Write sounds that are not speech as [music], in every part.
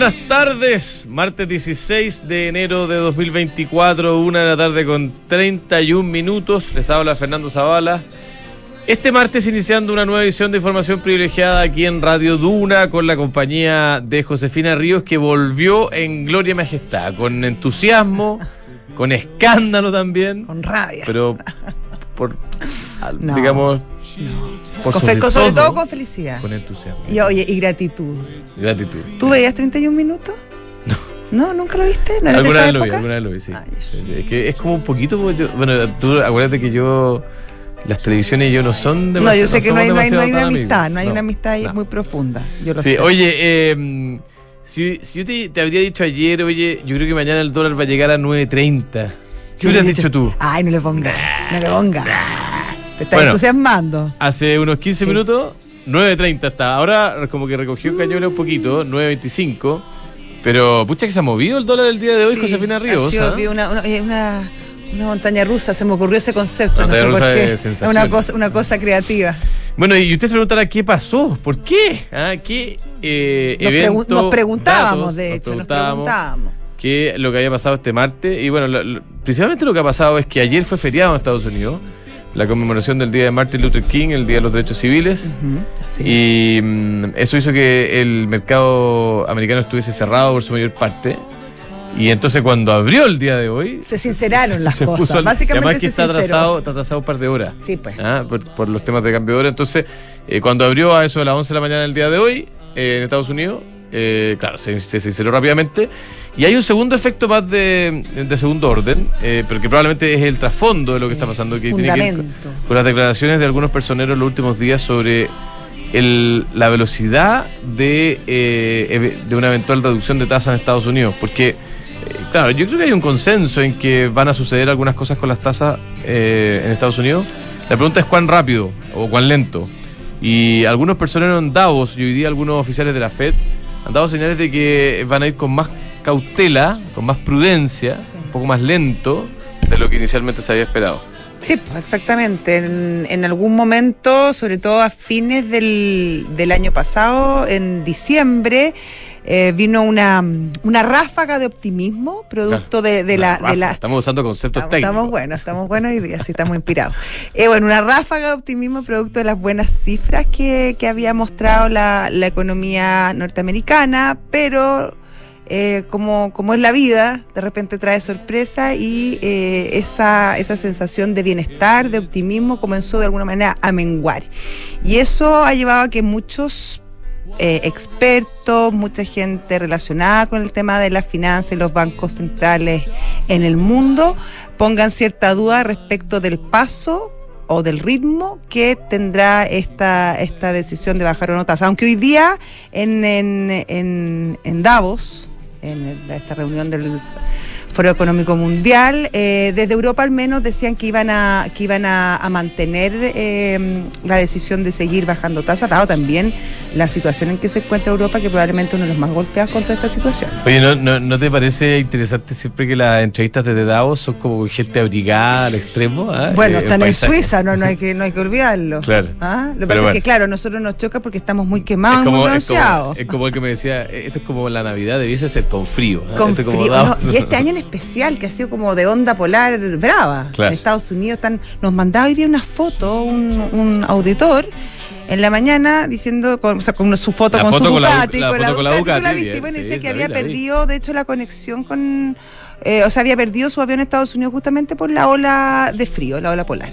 Buenas tardes, martes 16 de enero de 2024, una de la tarde con 31 minutos. Les habla Fernando Zavala. Este martes iniciando una nueva edición de información privilegiada aquí en Radio Duna con la compañía de Josefina Ríos que volvió en gloria y majestad, con entusiasmo, con escándalo también, Con rabia. pero por, [laughs] al- No. digamos, por Con fe- con- sobre todo con felicidad. con entusiasmo. Y oye, y gratitud. Gratitud. ¿Tú veías 31 minutos? No. ¿No? ¿Nunca lo viste? ¿No de Alguna vez lo vi, alguna vez lo vi, sí. Ah, ya. Sí, sí, Es que es como un poquito. como yo- bueno, tú acuérdate que yo. Las televisiones y yo no son No, demasiado. yo sé que no hay, no hay, no hay una amistad, amigos. no hay una amistad ahí no. muy profunda. Yo lo Sí, sé. oye, eh, si, si yo te, te habría dicho ayer, oye, yo creo que mañana el dólar va a llegar a 9.30. ¿Qué hubieras dicho tú? Ay, no le pongas, no le pongas. Te estás Bueno. entusiasmando. Hace unos 15 Sí. minutos, 9.30 está. Ahora como que recogió cañones un poquito, 9.25. Pero pucha que se ha movido el dólar el día de hoy, Sí, Josefina Ríos. sido- ¿ah? una, una, eh, una- una montaña rusa, se me ocurrió ese concepto, no sé por qué. Es una cosa, una cosa creativa. Bueno, y usted se preguntará qué pasó, por qué, ¿Ah? qué eh, Nos, pregu- nos preguntábamos, datos, de nos hecho, nos preguntábamos preguntábamos. qué lo que había pasado este martes. Y bueno, lo- lo- principalmente lo que ha pasado es que ayer fue feriado en Estados Unidos, la conmemoración del día de Martin Luther King, el Día de los Derechos Civiles. Ujú, sí. Y mm, eso hizo que el mercado americano estuviese cerrado por su mayor parte. Y entonces cuando abrió el día de hoy... se sinceraron las [laughs] se cosas. al- Básicamente además que se está sinceró. atrasado, está atrasado un par de horas. Sí, pues. Ah, por, por los temas de cambio de hora. Entonces, eh, cuando abrió a eso de las 11 de la mañana del día de hoy, eh, en Estados Unidos, eh, claro, se, se sinceró rápidamente. Y hay un segundo efecto más de, de segundo orden, eh, pero que probablemente es el trasfondo de lo que está pasando, que tiene que ver con, las declaraciones de algunos personeros en los últimos días sobre el- la velocidad de, eh, de una eventual reducción de tasas en Estados Unidos. Porque, eh, claro, yo creo que hay un consenso en que van a suceder algunas cosas con las tasas eh, en Estados Unidos. La pregunta es cuán rápido o cuán lento. Y algunos personeros en Davos y hoy día algunos oficiales de la Fed han dado señales de que van a ir con más cautela, con más prudencia, Sí. un poco más lento de lo que inicialmente se había esperado. Sí, pues, exactamente. En, en algún momento, sobre todo a fines del, del año pasado, en diciembre, eh, vino una, una ráfaga de optimismo, producto de, de la, Rafa, de la, Estamos usando conceptos Estamos, técnicos. estamos buenos, estamos buenos hoy día, sí, estamos inspirados. Eh, bueno, una ráfaga de optimismo producto de las buenas cifras que, que había mostrado la, la economía norteamericana, pero eh, como, como es la vida, de repente trae sorpresa y eh, esa, esa sensación de bienestar, de optimismo, comenzó de alguna manera a menguar. Y eso ha llevado a que muchos eh, expertos, mucha gente relacionada con el tema de las finanzas y los bancos centrales en el mundo pongan cierta duda respecto del paso o del ritmo que tendrá esta, esta decisión de bajar o tasa. Aunque hoy día en, en, en, en Davos, en esta reunión del Foro Económico Mundial, eh, desde Europa al menos decían que iban a, que iban a, a mantener eh, la decisión de seguir bajando tasas, dado también la situación en que se encuentra Europa, que probablemente uno de los más golpeados con toda esta situación. Oye, ¿no, no, no te parece interesante siempre que las entrevistas de Davos son como gente abrigada al extremo? ah? Bueno, Eh, están en. Suiza, no, no, hay que, no hay que olvidarlo. [laughs] Claro. ¿Ah? Lo que pasa bueno. es que, claro, nosotros nos choca porque estamos muy Es quemados, muy es, como, bronceados. es como el que me decía, eh, esto es como la Navidad, debiese ser con frío. ah, Con esto es como frío, Davos. y este [laughs] año en especial, que ha sido como de onda polar brava. Claro. En Estados Unidos están, nos mandaba hoy día una foto, un, un auditor, en la mañana diciendo, con, o sea, con su foto La con foto su con la Ducati, Du- la con la la Ducati, la viste, bien, bueno, sí, dice que había vi. perdido, de hecho, la conexión con, eh, o sea, había perdido su avión en Estados Unidos justamente por la ola de frío, la ola polar.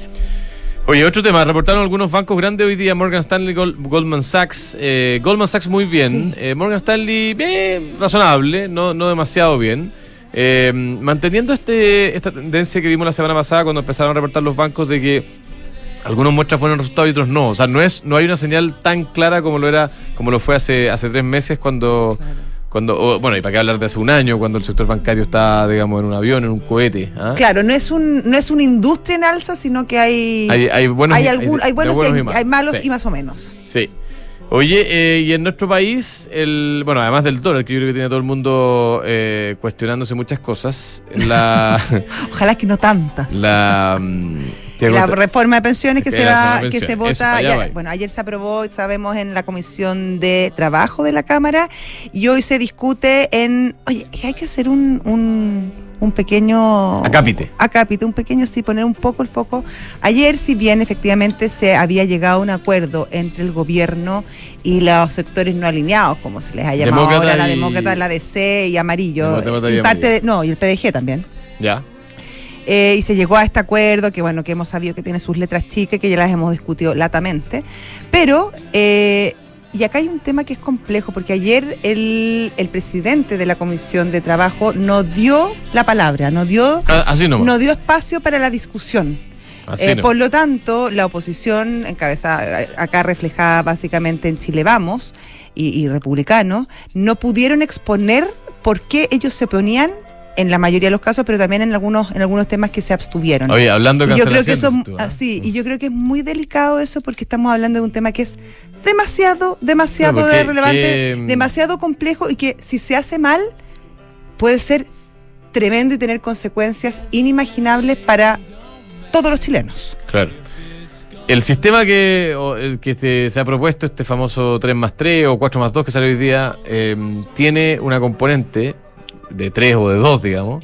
Oye, otro tema, reportaron algunos bancos grandes hoy día, Morgan Stanley, Gol- Goldman Sachs. Eh, Goldman Sachs muy bien, eh, Morgan Stanley bien, razonable, no, no demasiado bien. Eh, manteniendo este, esta tendencia que vimos la semana pasada cuando empezaron a reportar los bancos de que algunos muestran buenos resultados y otros no. O sea, no es, no hay una señal tan clara como lo era, como lo fue hace, hace tres meses cuando, Cuando, o, bueno, y para qué hablar de hace un año, cuando el sector bancario está, digamos, en un avión, en un cohete. ¿ah? Claro, no es un no es una industria en alza, sino que hay Hay, hay buenos, hay, y- algún- hay buenos, y hay, malos. hay malos Sí. y más o menos. Sí. Oye, eh, y en nuestro país, el, bueno, además del dólar, que yo creo que tiene todo el mundo eh, cuestionándose muchas cosas, la, [laughs] Ojalá que no tantas. la, mm, ¿qué la reforma de pensiones que Sí, se va, que se vota, ya- bueno, ayer se aprobó, sabemos, en la comisión de trabajo de la Cámara y hoy se discute en, oye, hay que hacer un, un, un pequeño Acápite. acápite, un pequeño sí, poner un poco el foco. Ayer, si bien efectivamente se había llegado a un acuerdo entre el gobierno y los sectores no alineados, como se les ha llamado Demócrata ahora, la demócrata, la DC y amarillo, Demócrata y y parte amarillo. de, no, y el PDG también. Ya. Eh, y se llegó a este acuerdo que bueno que hemos sabido que tiene sus letras chicas que ya las hemos discutido latamente pero eh, y acá hay un tema que es complejo porque ayer el, el presidente de la comisión de trabajo no dio la palabra no dio Ah, Así no dio espacio para la discusión. Eh, por lo tanto, la oposición, encabezada acá reflejada básicamente en Chile Vamos y, y republicanos, no pudieron exponer por qué ellos se oponían en la mayoría de los casos, pero también en algunos, en algunos temas que se abstuvieron. Oye, hablando de Y yo creo que eso, así, y yo creo que es muy delicado eso porque estamos hablando de un tema que es demasiado, demasiado porque- relevante, que, mm, demasiado complejo y que si se hace mal puede ser tremendo y tener consecuencias inimaginables para todos los chilenos. Claro. El sistema que, o el que se, se ha propuesto, este famoso 3 más 3 o 4 más 2 que sale hoy día, eh, tiene una componente de 3 o de 2, digamos,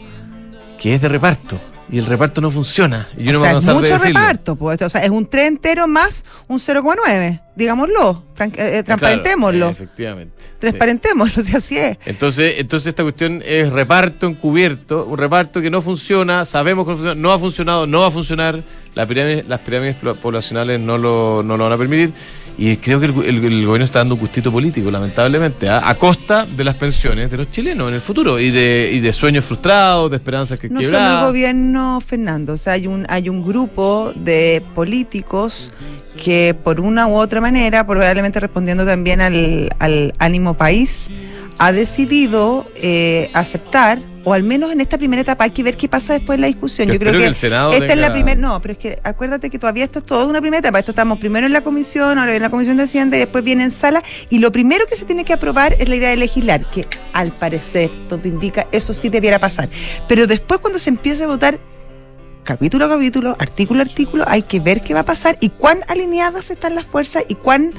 que es de reparto. Y el reparto no funciona. Y yo o no me sea, de mucho decirlo. reparto, pues, o sea, es un 3 entero más un 0,9, digámoslo, eh, eh, transparentémoslo, Claro, efectivamente. sí. transparentémoslo, [laughs] si así es. Entonces, entonces esta cuestión es reparto encubierto, un reparto que no funciona, sabemos que no funciona, no ha funcionado, no va a funcionar, la pirámide- las pirámides poblacionales no lo, no lo van a permitir y creo que el, el- el gobierno está dando un gustito político, lamentablemente, ¿ah? a costa de las pensiones de los chilenos en el futuro y de, y de sueños frustrados, de esperanzas que No solo el quebradas. gobierno, Fernando, o sea, hay un, hay un grupo de políticos que por una u otra manera, probablemente respondiendo también al, al ánimo país, ha decidido eh, aceptar, o al menos en esta primera etapa, hay que ver qué pasa después en la discusión. Yo Yo creo que, que el Senado esta es la primera, no, pero es que acuérdate que todavía esto es todo una primera etapa. Esto estamos primero en la comisión, ahora en la comisión de Hacienda y después viene en sala. Y lo primero que se tiene que aprobar es la idea de legislar, que al parecer, todo indica, eso sí debiera pasar. Pero después cuando se empiece a votar capítulo a capítulo, artículo a artículo, hay que ver qué va a pasar y cuán alineadas están las fuerzas y cuán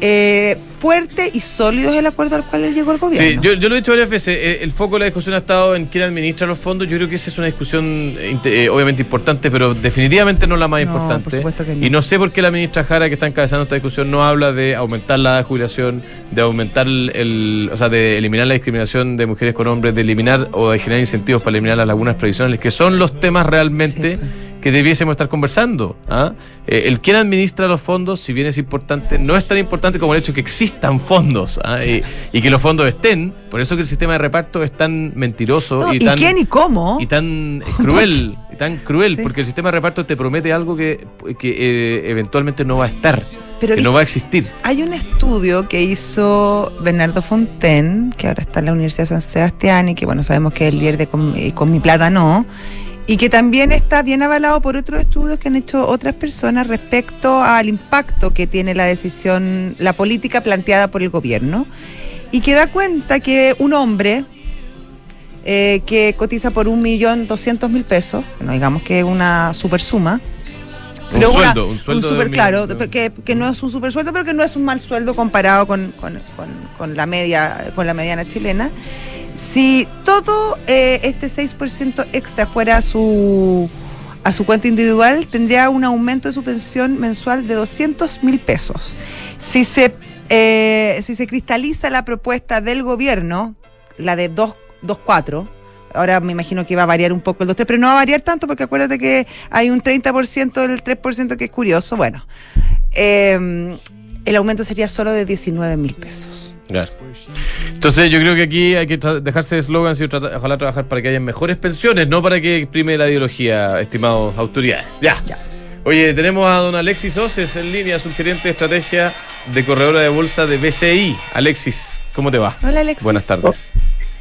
eh, fuerte y sólido es el acuerdo al cual llegó el Sí, gobierno. yo, yo lo he dicho varias veces. eh, El foco de la discusión ha estado en quién administra los fondos. Yo creo que esa es una discusión eh, eh, obviamente importante, pero definitivamente no la más No, importante. por supuesto que no. Y no sé por qué la ministra Jara, que está encabezando esta discusión, no habla de aumentar la edad de jubilación, de aumentar el, el- o sea, de eliminar la discriminación de mujeres con hombres, de eliminar o de generar incentivos para eliminar las lagunas previsionales, que son los temas realmente Sí. Que debiésemos estar conversando. ¿ah? Eh, el quién administra los fondos, si bien es importante, no es tan importante como el hecho que existan fondos ¿ah? y, y que los fondos estén. Por eso que el sistema de reparto es tan mentiroso No, y, ¿Y, tan, quién y cómo? y tan [laughs] cruel. Y tan cruel, Sí. porque el sistema de reparto te promete algo que, que eh, eventualmente no va a estar, Pero que no va a existir. Hay un estudio que hizo Bernardo Fonten, que ahora está en la Universidad de San Sebastián y que, bueno, sabemos que es el líder de Con, eh, Con mi plata no, y que también está bien avalado por otros estudios que han hecho otras personas respecto al impacto que tiene la decisión, la política planteada por el gobierno, y que da cuenta que un hombre eh, que cotiza por un millón doscientos mil pesos, no digamos que es una super suma, Un una- sueldo, un sueldo super un claro, que, que no es un super sueldo, pero que no es un mal sueldo comparado con, con- con- con la media, con la mediana chilena. Si todo eh, este 6% extra fuera a su a su cuenta individual, tendría un aumento de su pensión mensual de 200 mil pesos. Si se eh, si se cristaliza la propuesta del gobierno, la de 2 2.4, ahora me imagino que va a variar un poco el 2.3, pero no va a variar tanto porque acuérdate que hay un 30% del 3% que es curioso. Bueno, eh, el aumento sería solo de 19 mil pesos. Claro. Entonces yo creo que aquí hay que tra- dejarse de eslogans y trata- ojalá trabajar para que haya mejores pensiones, no para que exprime la ideología, estimados autoridades. Ya. Ya. Oye, tenemos a don Alexis Oces en línea, subgerente de estrategia de corredora de bolsa de BCI. Alexis, ¿cómo te va? Hola, Alexis. Buenas tardes.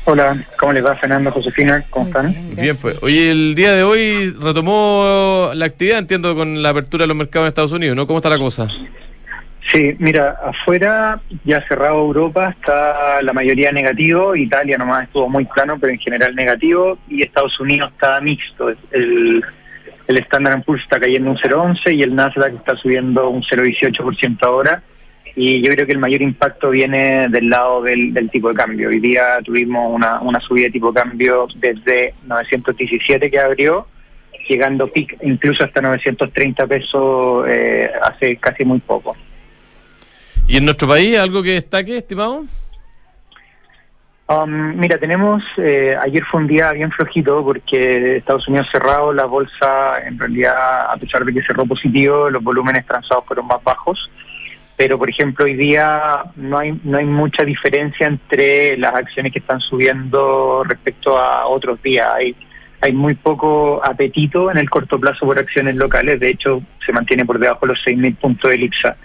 Hola, ¿cómo les va Fernando, Josefina? ¿Cómo Muy están? bien, Bien, pues. Oye, el día de hoy retomó la actividad, entiendo, con la apertura de los mercados en Estados Unidos, ¿no? ¿Cómo está la cosa? Sí, mira, afuera ya cerrado Europa está la mayoría negativo, Italia nomás estuvo muy plano, pero en general negativo, y Estados Unidos está mixto. El, el Standard Poor's está cayendo un 0,11 y el Nasdaq está subiendo un 0,18% ahora. Y yo creo que el mayor impacto viene del lado del, tipo de cambio. Hoy día tuvimos una, una subida de tipo de cambio desde 917 que abrió, llegando pic incluso hasta 930 pesos eh, hace casi muy poco. ¿Y en nuestro país algo que destaque, estimado? Um, mira, tenemos, eh, ayer fue un día bien flojito porque Estados Unidos cerrado, la bolsa en realidad, a pesar de que cerró positivo, los volúmenes transados fueron más bajos. Pero, por ejemplo, hoy día no hay, no hay mucha diferencia entre las acciones que están subiendo respecto a otros días. Hay, hay muy poco apetito en el corto plazo por acciones locales. De hecho, se mantiene por debajo de los 6.000 puntos de IPSA.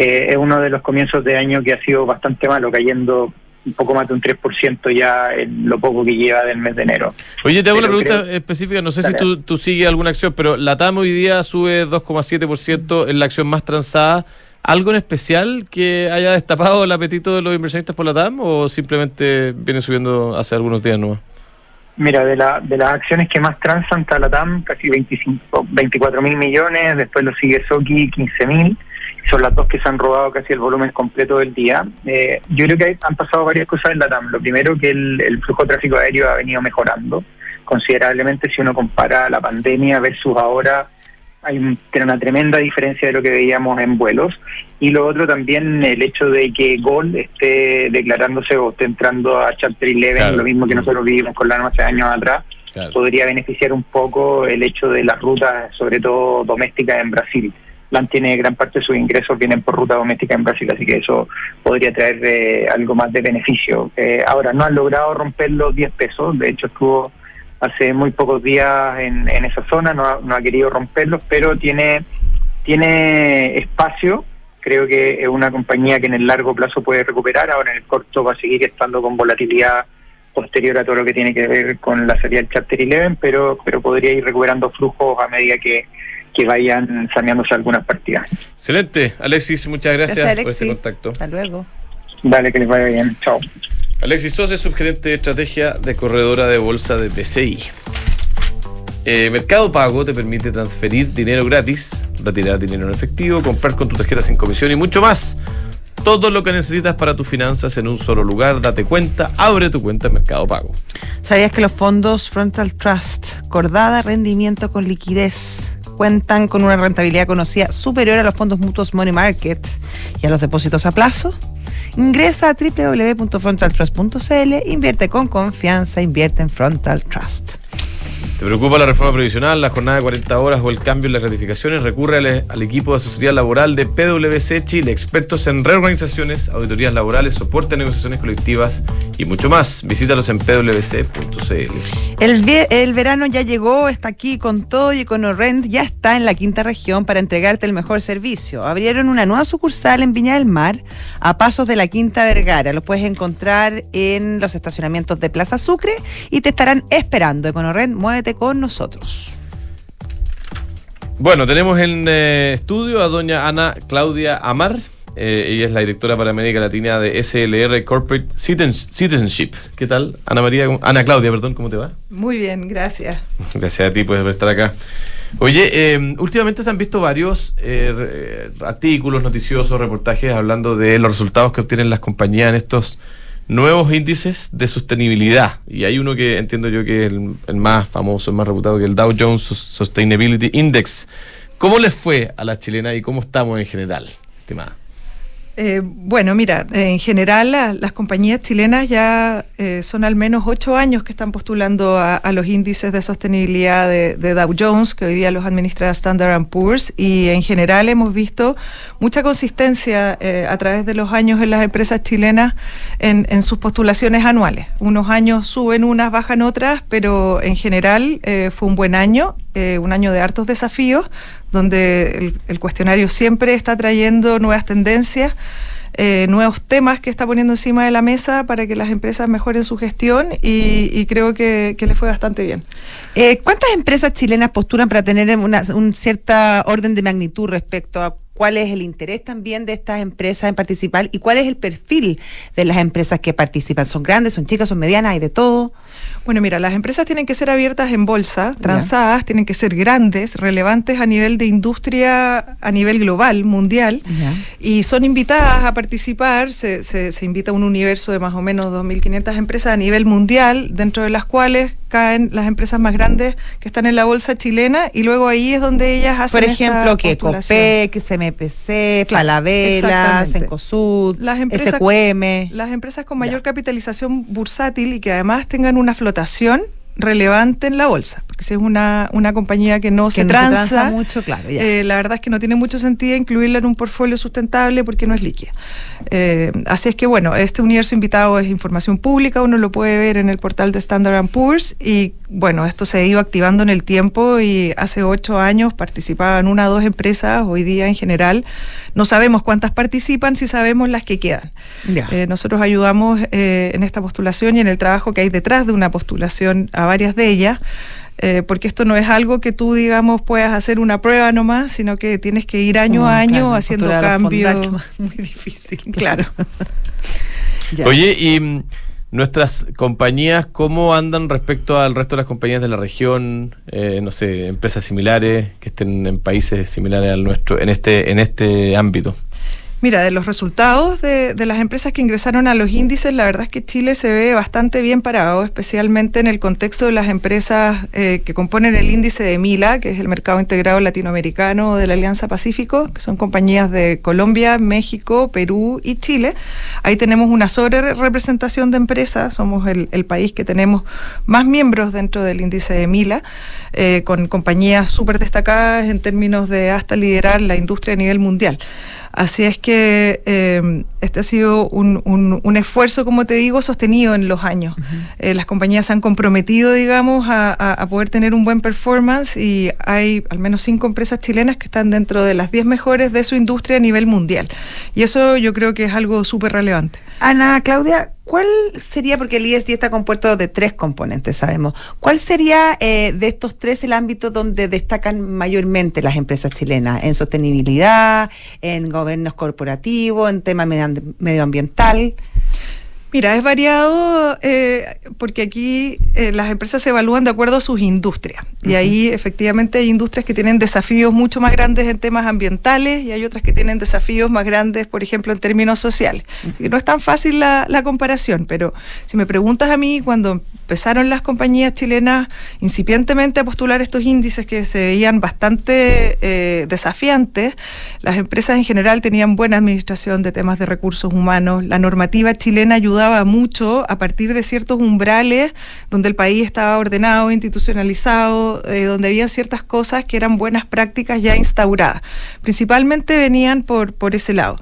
Eh, es uno de los comienzos de año que ha sido bastante malo, cayendo un poco más de un 3% ya en lo poco que lleva del mes de enero. Oye, te hago una pregunta creo- específica, no sé Dale. si tú, tú sigues alguna acción, pero la TAM hoy día sube 2,7%, es la acción más transada. ¿Algo en especial que haya destapado el apetito de los inversionistas por la TAM o simplemente viene subiendo hace algunos días nomás? Mira, de, la, de las acciones que más transan está la TAM, casi 25, 24 mil millones, después lo sigue Soki, 15 mil, son las dos que se han robado casi el volumen completo del día. Eh, yo creo que hay- han pasado varias cosas en la TAM. Lo primero que el, el flujo de tráfico aéreo ha venido mejorando considerablemente si uno compara la pandemia versus ahora. Hay una tremenda diferencia de lo que veíamos en vuelos. Y lo otro también, el hecho de que Gol esté declarándose o esté entrando a Chapter 11, Claro. lo mismo que nosotros vivimos con la hace años atrás, podría beneficiar un poco el hecho de las rutas, sobre todo domésticas en Brasil. LAN tiene gran parte de sus ingresos vienen por ruta doméstica en Brasil, así que eso podría traer eh, algo más de beneficio. Eh, ahora, no han logrado romper los 10 pesos, de hecho estuvo hace muy pocos días en, en esa zona, no ha, no ha querido romperlos, pero tiene, tiene espacio. Creo que es una compañía que en el largo plazo puede recuperar, ahora en el corto va a seguir estando con volatilidad posterior a todo lo que tiene que ver con la salida del Chapter 11, pero, pero podría ir recuperando flujos a medida que, que vayan saneándose algunas partidas. Excelente. Alexis, muchas gracias, Gracias, por este Alexis. contacto. Hasta luego. Dale, que les vaya bien. Chao. Alexis Sosa, subgerente de estrategia de corredora de bolsa de PCI. Eh, Mercado Pago te permite transferir dinero gratis, retirar dinero en efectivo, comprar con tu tarjeta sin comisión y mucho más. Todo lo que necesitas para tus finanzas en un solo lugar. Date cuenta, abre tu cuenta en Mercado Pago. ¿Sabías que los fondos Frontal Trust, cordada rendimiento con liquidez, cuentan con una rentabilidad conocida superior a los fondos mutuos Money Market y a los depósitos a plazo? Ingresa a www.frontaltrust.cl, invierte con confianza, invierte en Frontal Trust. ¿Te preocupa la reforma previsional, la jornada de 40 horas o el cambio en las gratificaciones? Recurre al, equipo de asesoría laboral de PwC Chile, expertos en reorganizaciones, auditorías laborales, soporte a negociaciones colectivas y mucho más. Visítalos en pwc.cl. El verano ya llegó, está aquí con todo y EconoRent ya está en la quinta región para entregarte el mejor servicio. Abrieron una nueva sucursal en Viña del Mar a pasos de la Quinta Vergara. Los puedes encontrar en los estacionamientos de Plaza Sucre y te estarán esperando. EconoRent, muévete con nosotros. Bueno, tenemos en eh, estudio a doña Ana Claudia Amar. Eh, ella es la directora para América Latina de SLR Corporate Citizen- Citizenship. ¿Qué tal? Ana María, ¿cómo- Ana Claudia, perdón, ¿cómo te va? Muy bien, gracias. [laughs] Gracias a ti pues, por estar acá. Oye, eh, últimamente se han visto varios eh, artículos noticiosos, reportajes hablando de los resultados que obtienen las compañías en estos nuevos índices de sostenibilidad. Y hay uno que entiendo yo que es el, el más famoso, el más reputado, que el Dow Jones Sus- Sustainability Index. ¿Cómo les fue a la chilena y cómo estamos en general, estimada? Eh, bueno, mira, en general la- las compañías chilenas ya eh, son al menos ocho años que están postulando a, los índices de sostenibilidad de, Dow Jones, que hoy día los administra Standard Poor's, y en general hemos visto mucha consistencia eh, a través de los años en las empresas chilenas en, en sus postulaciones anuales. Unos años suben unas, bajan otras, pero en general fue un buen año, un año de hartos desafíos, donde el, cuestionario siempre está trayendo nuevas tendencias. Eh, nuevos temas que está poniendo encima de la mesa para que las empresas mejoren su gestión y, creo que, que les fue bastante bien. Eh, ¿Cuántas empresas chilenas postulan para tener una, un cierta orden de magnitud respecto a cuál es el interés también de estas empresas en participar y cuál es el perfil de las empresas que participan. ¿Son grandes, son chicas, son medianas, hay de todo? Bueno, mira, las empresas tienen que ser abiertas en bolsa, transadas, tienen que ser grandes, relevantes a nivel de industria, a nivel global, mundial, y son invitadas a participar. Se, se, se invita a un universo de más o menos 2.500 empresas a nivel mundial, dentro de las cuales caen las empresas más grandes que están en la bolsa chilena y luego ahí es donde ellas hacen Por ejemplo, que COPEC, CMPC, Falabella, Sencosud, las empresas, SQM. Las empresas con mayor capitalización bursátil y que además tengan una flotación relevante en la bolsa, porque si es una, una compañía que no se transa, mucho, claro, eh, la verdad es que no tiene mucho sentido incluirla en un portfolio sustentable porque no es líquida. Eh, así es que bueno, este universo invitado es información pública, uno lo puede ver en el portal de Standard Poor's y bueno, esto se ha ido activando en el tiempo y hace ocho años participaban una o dos empresas, hoy día en general no sabemos cuántas participan, si sabemos las que quedan. Eh, nosotros ayudamos en esta postulación y en el trabajo que hay detrás de una postulación a varias de ellas. Eh, porque esto no es algo que tú, digamos, puedas hacer una prueba nomás, sino que tienes que ir año a año haciendo cambios. [laughs] [laughs] Muy difícil. Claro. [laughs] Oye, y mm, nuestras compañías, ¿cómo andan respecto al resto de las compañías de la región? Eh, no sé, empresas similares que estén en países similares al nuestro, en este, en este ámbito. Mira, de los resultados de, las empresas que ingresaron a los índices, la verdad es que Chile se ve bastante bien parado, especialmente en el contexto de las empresas eh, que componen el índice de Mila, que es el mercado integrado latinoamericano de la Alianza Pacífico, que son compañías de Colombia, México, Perú y Chile. Ahí tenemos una sobre representación de empresas, somos el, país que tenemos más miembros dentro del índice de Mila, eh, con compañías súper destacadas en términos de hasta liderar la industria a nivel mundial. Así es que eh, este ha sido un, un, esfuerzo, como te digo, sostenido en los años. Eh, las compañías se han comprometido, digamos, a, a, poder tener un buen performance y hay al menos cinco empresas chilenas que están dentro de las diez mejores de su industria a nivel mundial. Y eso yo creo que es algo súper relevante. Ana Claudia, ¿cuál sería, porque el ISD está compuesto de tres componentes, sabemos, ¿cuál sería eh, de estos tres el ámbito donde destacan mayormente las empresas chilenas? ¿En sostenibilidad, en gobiernos corporativos, en tema medioambiental? Mira, es variado eh, porque aquí eh, las empresas se evalúan de acuerdo a sus industrias. Y ahí efectivamente hay industrias que tienen desafíos mucho más grandes en temas ambientales y hay otras que tienen desafíos más grandes, por ejemplo, en términos sociales. no es tan fácil la, la, comparación, pero si me preguntas a mí, cuando empezaron las compañías chilenas incipientemente a postular estos índices que se veían bastante eh, desafiantes, las empresas en general tenían buena administración de temas de recursos humanos, la normativa chilena ayudaba mucho a partir de ciertos umbrales donde el país estaba ordenado, institucionalizado, eh, donde había ciertas cosas que eran buenas prácticas ya instauradas. Principalmente venían por, por ese lado.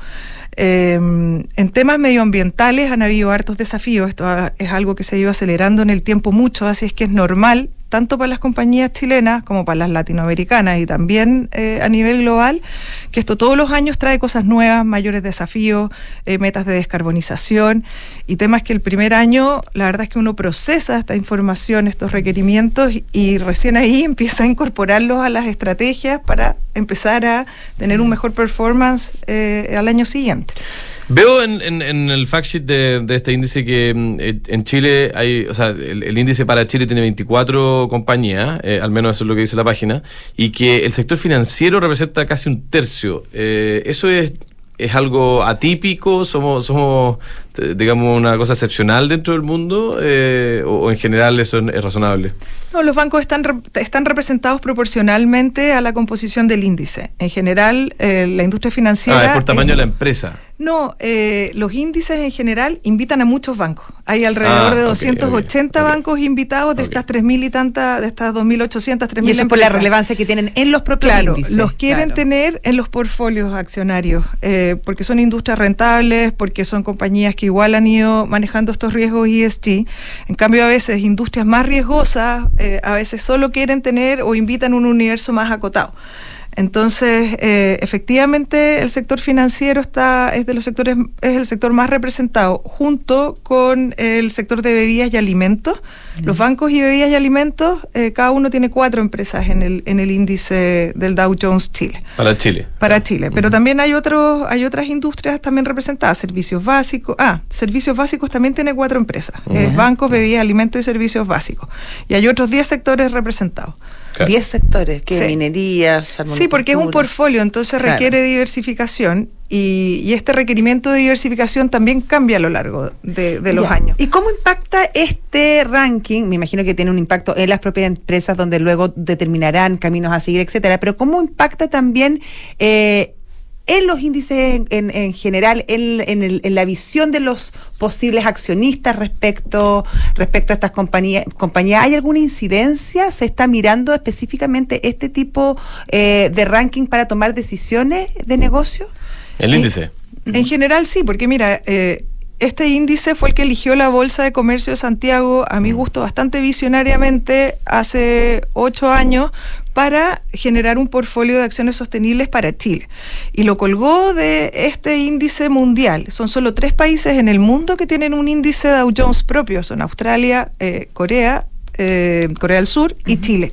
Em, en temas medioambientales han habido hartos desafíos, esto es algo que se ha ido acelerando en el tiempo mucho, así es que es normal tanto para las compañías chilenas como para las latinoamericanas y también eh, a nivel global, que esto todos los años trae cosas nuevas, mayores desafíos, eh, metas de descarbonización y temas que el primer año, la verdad es que uno procesa esta información, estos requerimientos y recién ahí [laughs] empieza a incorporarlos a las estrategias para empezar a tener un mejor performance eh, al año siguiente. Veo en, en, el fact sheet de, este índice que mm, eh, en Chile hay, o sea, el, índice para Chile tiene 24 compañías, eh, al menos eso es lo que dice la página, y que el sector financiero representa casi un tercio. Eh, ¿Eso es, es algo atípico? ¿Somos, somos digamos, una cosa excepcional dentro del mundo eh, o, en general eso es razonable? No, los bancos están, están representados proporcionalmente a la composición del índice. En general, eh, la industria financiera... Ah, es por tamaño de la empresa. No, eh, los índices en general invitan a muchos bancos. Hay alrededor ah, de 280 bancos invitados de estas 3.000 y tantas, de estas 2.800, 3.000 Y eso por la relevancia que tienen en los propios claro, índices. los quieren tener en los portfolios accionarios, porque son industrias rentables, porque son compañías que igual han ido manejando estos riesgos ESG. En cambio, a veces industrias más riesgosas, eh, a veces solo quieren tener o invitan un universo más acotado. Entonces, eh, efectivamente, el sector financiero está es de los sectores es el sector más representado, junto con el sector de bebidas y alimentos. Los bancos y bebidas y alimentos, eh, cada uno tiene cuatro empresas en el en el índice del Dow Jones Chile. Para Chile. Para Chile, pero también hay otros hay otras industrias también representadas, servicios básicos. Ah, servicios básicos también tiene cuatro empresas, es bancos, bebidas, alimentos y servicios básicos. Y hay otros 10 sectores representados. 10 sectores, que Sí. minería, Sí, porque es un portfolio, entonces Claro. requiere diversificación y, y este requerimiento de diversificación también cambia a lo largo de, de los Ya. años. ¿Y cómo impacta este ranking? Me imagino que tiene un impacto en las propias empresas donde luego determinarán caminos a seguir, etcétera. Pero ¿cómo impacta también eh, en los índices en, en- en general, en, en el- en la visión de los posibles accionistas respecto, respecto a estas compañías, compañías? ¿Hay alguna incidencia? ¿Se está mirando específicamente este tipo eh, de ranking para tomar decisiones de negocio? El índice. En general sí, porque mira, eh, este índice fue el que eligió la Bolsa de Comercio de Santiago, a mi gusto bastante visionariamente, hace ocho años, para generar un portfolio de acciones sostenibles para Chile. Y lo colgó de este índice mundial. Son solo tres países en el mundo que tienen un índice Dow Jones propio. Son Australia, eh, Corea, eh, Corea del Sur y Chile.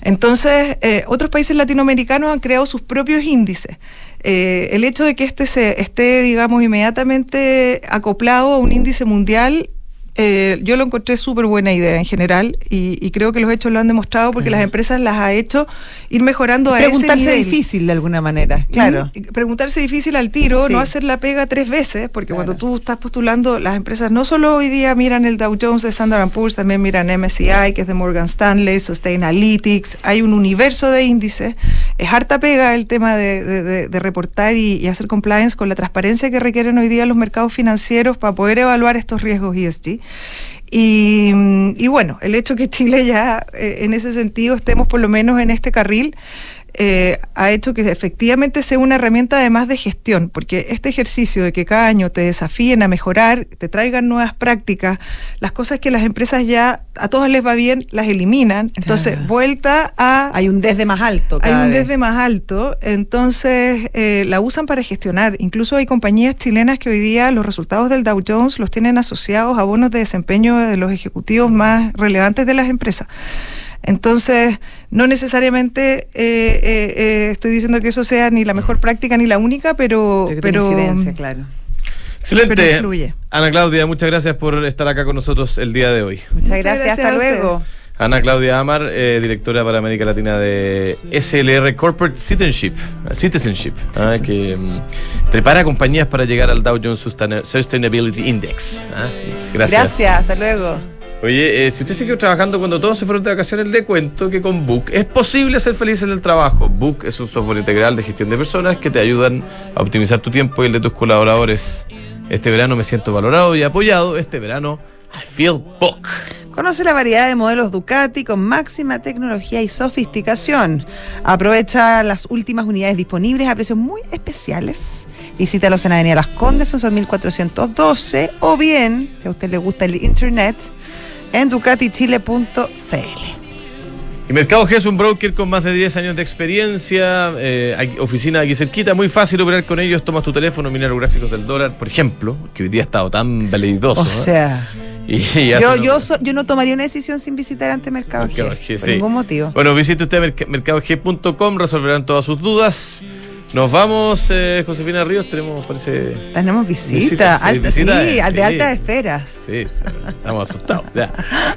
Entonces, eh, otros países latinoamericanos han creado sus propios índices. Eh, el hecho de que este se esté, digamos, inmediatamente acoplado a un índice mundial, eh, yo lo encontré súper buena idea en general y, y creo que los hechos lo han demostrado porque las empresas las ha hecho ir mejorando a ese Preguntarse nivel. difícil de alguna manera, claro. Mm, Preguntarse difícil al tiro, Sí. no hacer la pega tres veces, porque Claro. cuando tú estás postulando, las empresas no solo hoy día miran el Dow Jones de Standard Poor's, también miran MSCI, que es de Morgan Stanley, Sustainalytics, hay un universo de índices. Es harta pega el tema de, de- de- de reportar y, y hacer compliance con la transparencia que requieren hoy día los mercados financieros para poder evaluar estos riesgos ESG. Y, y bueno, el hecho que Chile ya eh, en ese sentido estemos por lo menos en este carril eh, ha hecho que efectivamente sea una herramienta además de gestión, porque este ejercicio de que cada año te desafíen a mejorar, te traigan nuevas prácticas, las cosas que las empresas ya a todas les va bien, las eliminan. Entonces, Claro. vuelta a Hay un desde más alto. hay cada un vez. desde más alto, entonces eh, la usan para gestionar. Incluso hay compañías chilenas que hoy día los resultados del Dow Jones los tienen asociados a bonos de desempeño de los ejecutivos más relevantes de las empresas. Entonces, no necesariamente eh, eh, eh, estoy diciendo que eso sea ni la mejor práctica ni la única, pero, Pero pero incidencia, claro. Excelente. Pero influye. Ana Claudia, muchas gracias por estar acá con nosotros el día de hoy. Muchas, Muchas gracias, gracias hasta luego. Ana Claudia Amar, eh, directora para América Latina de SLR Corporate Citizenship, eh, Citizenship ah, que mm, prepara compañías para llegar al Dow Jones Sustain- Sustainability Index. ah. Gracias. Gracias, hasta luego. Oye, eh, si usted sigue trabajando cuando todos se fueron de vacaciones, le cuento que con Book es posible ser feliz en el trabajo. Book es un software integral de gestión de personas que te ayudan a optimizar tu tiempo y el de tus colaboradores. Este verano me siento valorado y apoyado. Este verano, I feel Book. Conoce la variedad de modelos Ducati con máxima tecnología y sofisticación. Aprovecha las últimas unidades disponibles a precios muy especiales. Visítalos en Avenida Las Condes, son 1412, o bien, si a usted le gusta el internet, en ducatichile.cl. Y Mercado G es un broker con más de 10 años de experiencia, eh, hay oficina aquí cerquita, muy fácil operar con ellos. Tomas tu teléfono, mira los gráficos del dólar, por ejemplo, que hoy día ha estado tan veleidoso. O ¿eh? sea, [laughs] Y- y hace yo, unos- yo, so- yo no tomaría una decisión sin visitar ante Mercado, Mercado G, G, por sí. ningún motivo. Bueno, visite usted merc- mercadog.com, resolverán todas sus dudas. Nos vamos, eh, Josefina Ríos, tenemos, parece... Tenemos visita, Visitas, sí, alta- sí, de sí. altas esferas. Sí, estamos asustados. ya.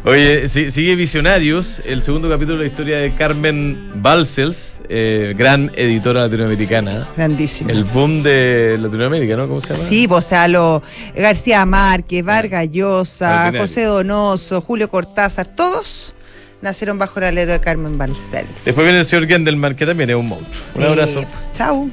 Oye, si- sigue Visionarios, el segundo capítulo de la historia de Carmen Balcells, eh, gran editora latinoamericana. Grandísimo. El boom de Latinoamérica, ¿no? ¿Cómo se llama? Sí, pues, o sea, lo, García Márquez, Vargas Llosa. José Donoso, Julio Cortázar, todos nacieron bajo el alero de Carmen Balcells. Después viene el señor Gendelman, que también es un monstruo. Un Sí, abrazo. pues. Chao.